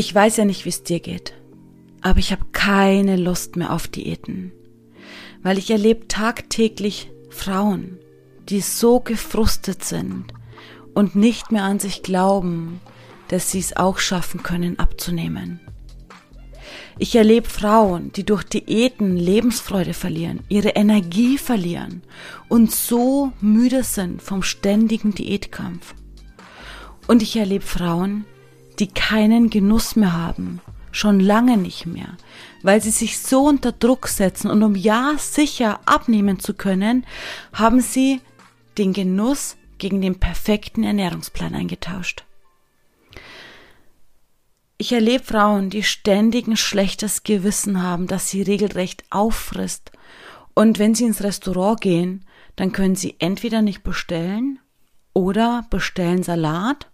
Ich weiß ja nicht, wie es dir geht, aber ich habe keine Lust mehr auf Diäten, weil ich erlebe tagtäglich Frauen, die so gefrustet sind und nicht mehr an sich glauben, dass sie es auch schaffen können abzunehmen. Ich erlebe Frauen, die durch Diäten Lebensfreude verlieren, ihre Energie verlieren und so müde sind vom ständigen Diätkampf. Und ich erlebe Frauen, die keinen Genuss mehr haben, schon lange nicht mehr, weil sie sich so unter Druck setzen und um ja sicher abnehmen zu können, haben sie den Genuss gegen den perfekten Ernährungsplan eingetauscht. Ich erlebe Frauen, die ständig ein schlechtes Gewissen haben, dass sie regelrecht auffrisst. Und wenn sie ins Restaurant gehen, dann können sie entweder nicht bestellen oder bestellen Salat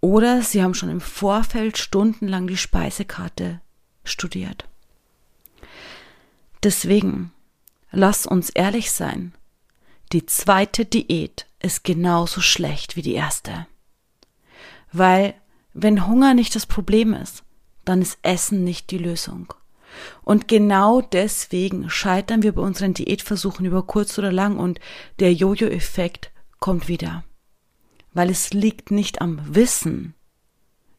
oder sie haben schon im Vorfeld stundenlang die Speisekarte studiert. Deswegen, lass uns ehrlich sein. Die zweite Diät ist genauso schlecht wie die erste. Weil wenn Hunger nicht das Problem ist, dann ist Essen nicht die Lösung. Und genau deswegen scheitern wir bei unseren Diätversuchen über kurz oder lang und der Jojo-Effekt kommt wieder. Weil es liegt nicht am Wissen.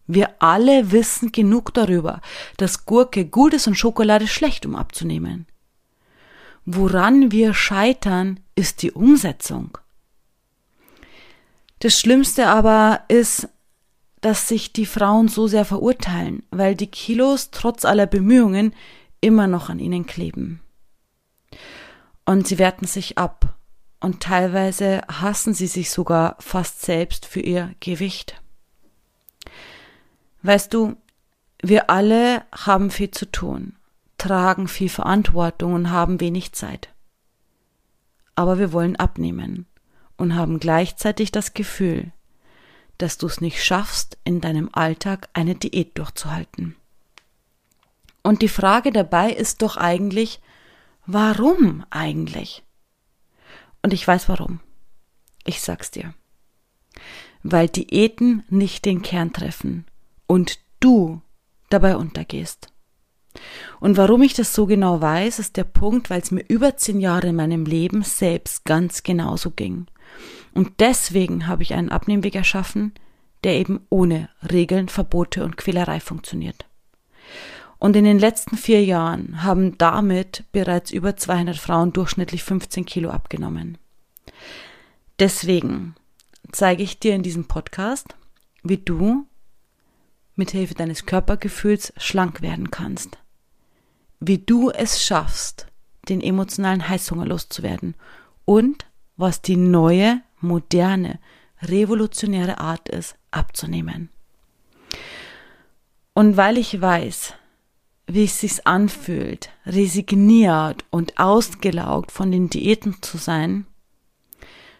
Wir alle wissen genug darüber, dass Gurke gut ist und Schokolade schlecht, um abzunehmen. Woran wir scheitern, ist die Umsetzung. Das Schlimmste aber ist, dass sich die Frauen so sehr verurteilen, weil die Kilos trotz aller Bemühungen immer noch an ihnen kleben. Und sie werten sich ab und teilweise hassen sie sich sogar fast selbst für ihr Gewicht. Weißt du, wir alle haben viel zu tun, tragen viel Verantwortung und haben wenig Zeit. Aber wir wollen abnehmen und haben gleichzeitig das Gefühl, dass du es nicht schaffst, in deinem Alltag eine Diät durchzuhalten. Und die Frage dabei ist doch eigentlich, warum eigentlich? Und ich weiß warum. Ich sag's dir. Weil Diäten nicht den Kern treffen und du dabei untergehst. Und warum ich das so genau weiß, ist der Punkt, weil es mir über zehn Jahre in meinem Leben selbst ganz genauso ging. Und deswegen habe ich einen Abnehmweg erschaffen, der eben ohne Regeln, Verbote und Quälerei funktioniert. Und in den letzten vier Jahren haben damit bereits über 200 Frauen durchschnittlich 15 Kilo abgenommen. Deswegen zeige ich dir in diesem Podcast, wie du mithilfe deines Körpergefühls schlank werden kannst. Wie du es schaffst, den emotionalen Heißhunger loszuwerden und was die neue moderne, revolutionäre Art ist, abzunehmen. Und weil ich weiß, wie es sich anfühlt, resigniert und ausgelaugt von den Diäten zu sein,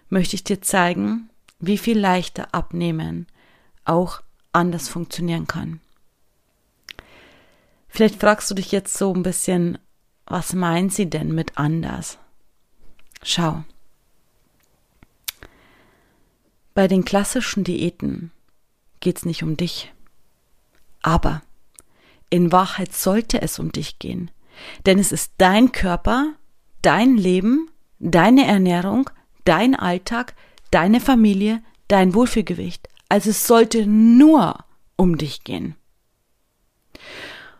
möchte ich dir zeigen, wie viel leichter abnehmen auch anders funktionieren kann. Vielleicht fragst du dich jetzt so ein bisschen, was meint sie denn mit anders? Schau. Bei den klassischen Diäten geht's nicht um dich. Aber in Wahrheit sollte es um dich gehen. Denn es ist dein Körper, dein Leben, deine Ernährung, dein Alltag, deine Familie, dein Wohlfühlgewicht. Also es sollte nur um dich gehen.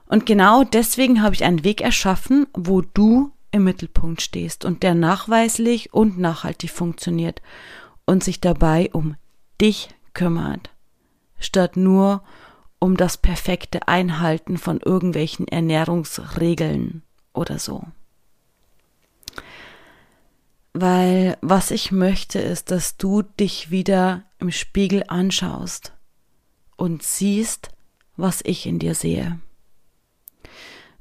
Und genau deswegen habe ich einen Weg erschaffen, wo du im Mittelpunkt stehst und der nachweislich und nachhaltig funktioniert und sich dabei um dich kümmert, statt nur um das perfekte Einhalten von irgendwelchen Ernährungsregeln oder so. Weil was ich möchte ist, dass du dich wieder im Spiegel anschaust und siehst, was ich in dir sehe.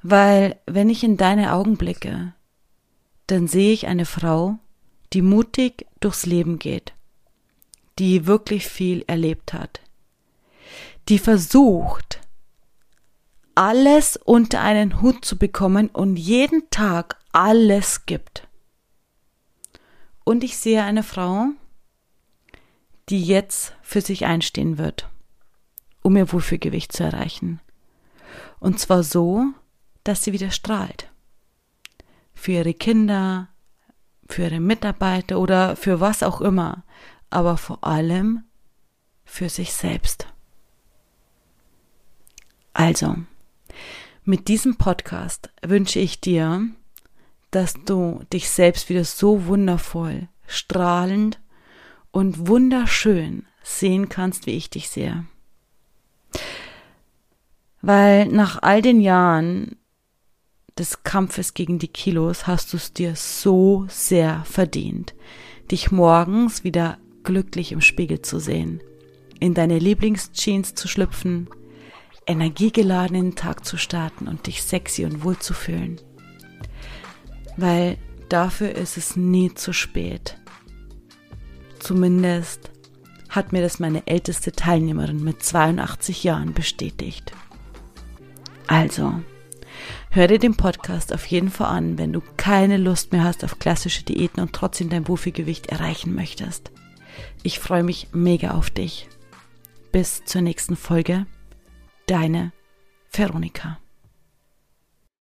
Weil wenn ich in deine Augen blicke, dann sehe ich eine Frau, die mutig durchs Leben geht, die wirklich viel erlebt hat, die versucht, alles unter einen Hut zu bekommen und jeden Tag alles gibt. Und ich sehe eine Frau, die jetzt für sich einstehen wird, um ihr Wohlfühlgewicht zu erreichen. Und zwar so, dass sie wieder strahlt. Für ihre Kinder, für ihre Mitarbeiter oder für was auch immer, aber vor allem für sich selbst. Also, mit diesem Podcast wünsche ich dir, dass du dich selbst wieder so wundervoll, strahlend und wunderschön sehen kannst, wie ich dich sehe. Weil nach all den Jahren des Kampfes gegen die Kilos hast du es dir so sehr verdient, dich morgens wieder glücklich im Spiegel zu sehen, in deine Lieblingsjeans zu schlüpfen, energiegeladen in den Tag zu starten und dich sexy und wohl zu fühlen. Weil dafür ist es nie zu spät. Zumindest hat mir das meine älteste Teilnehmerin mit 82 Jahren bestätigt. Also, hör dir den Podcast auf jeden Fall an, wenn du keine Lust mehr hast auf klassische Diäten und trotzdem dein Wuffi-Gewicht erreichen möchtest. Ich freue mich mega auf dich. Bis zur nächsten Folge. Deine Veronika.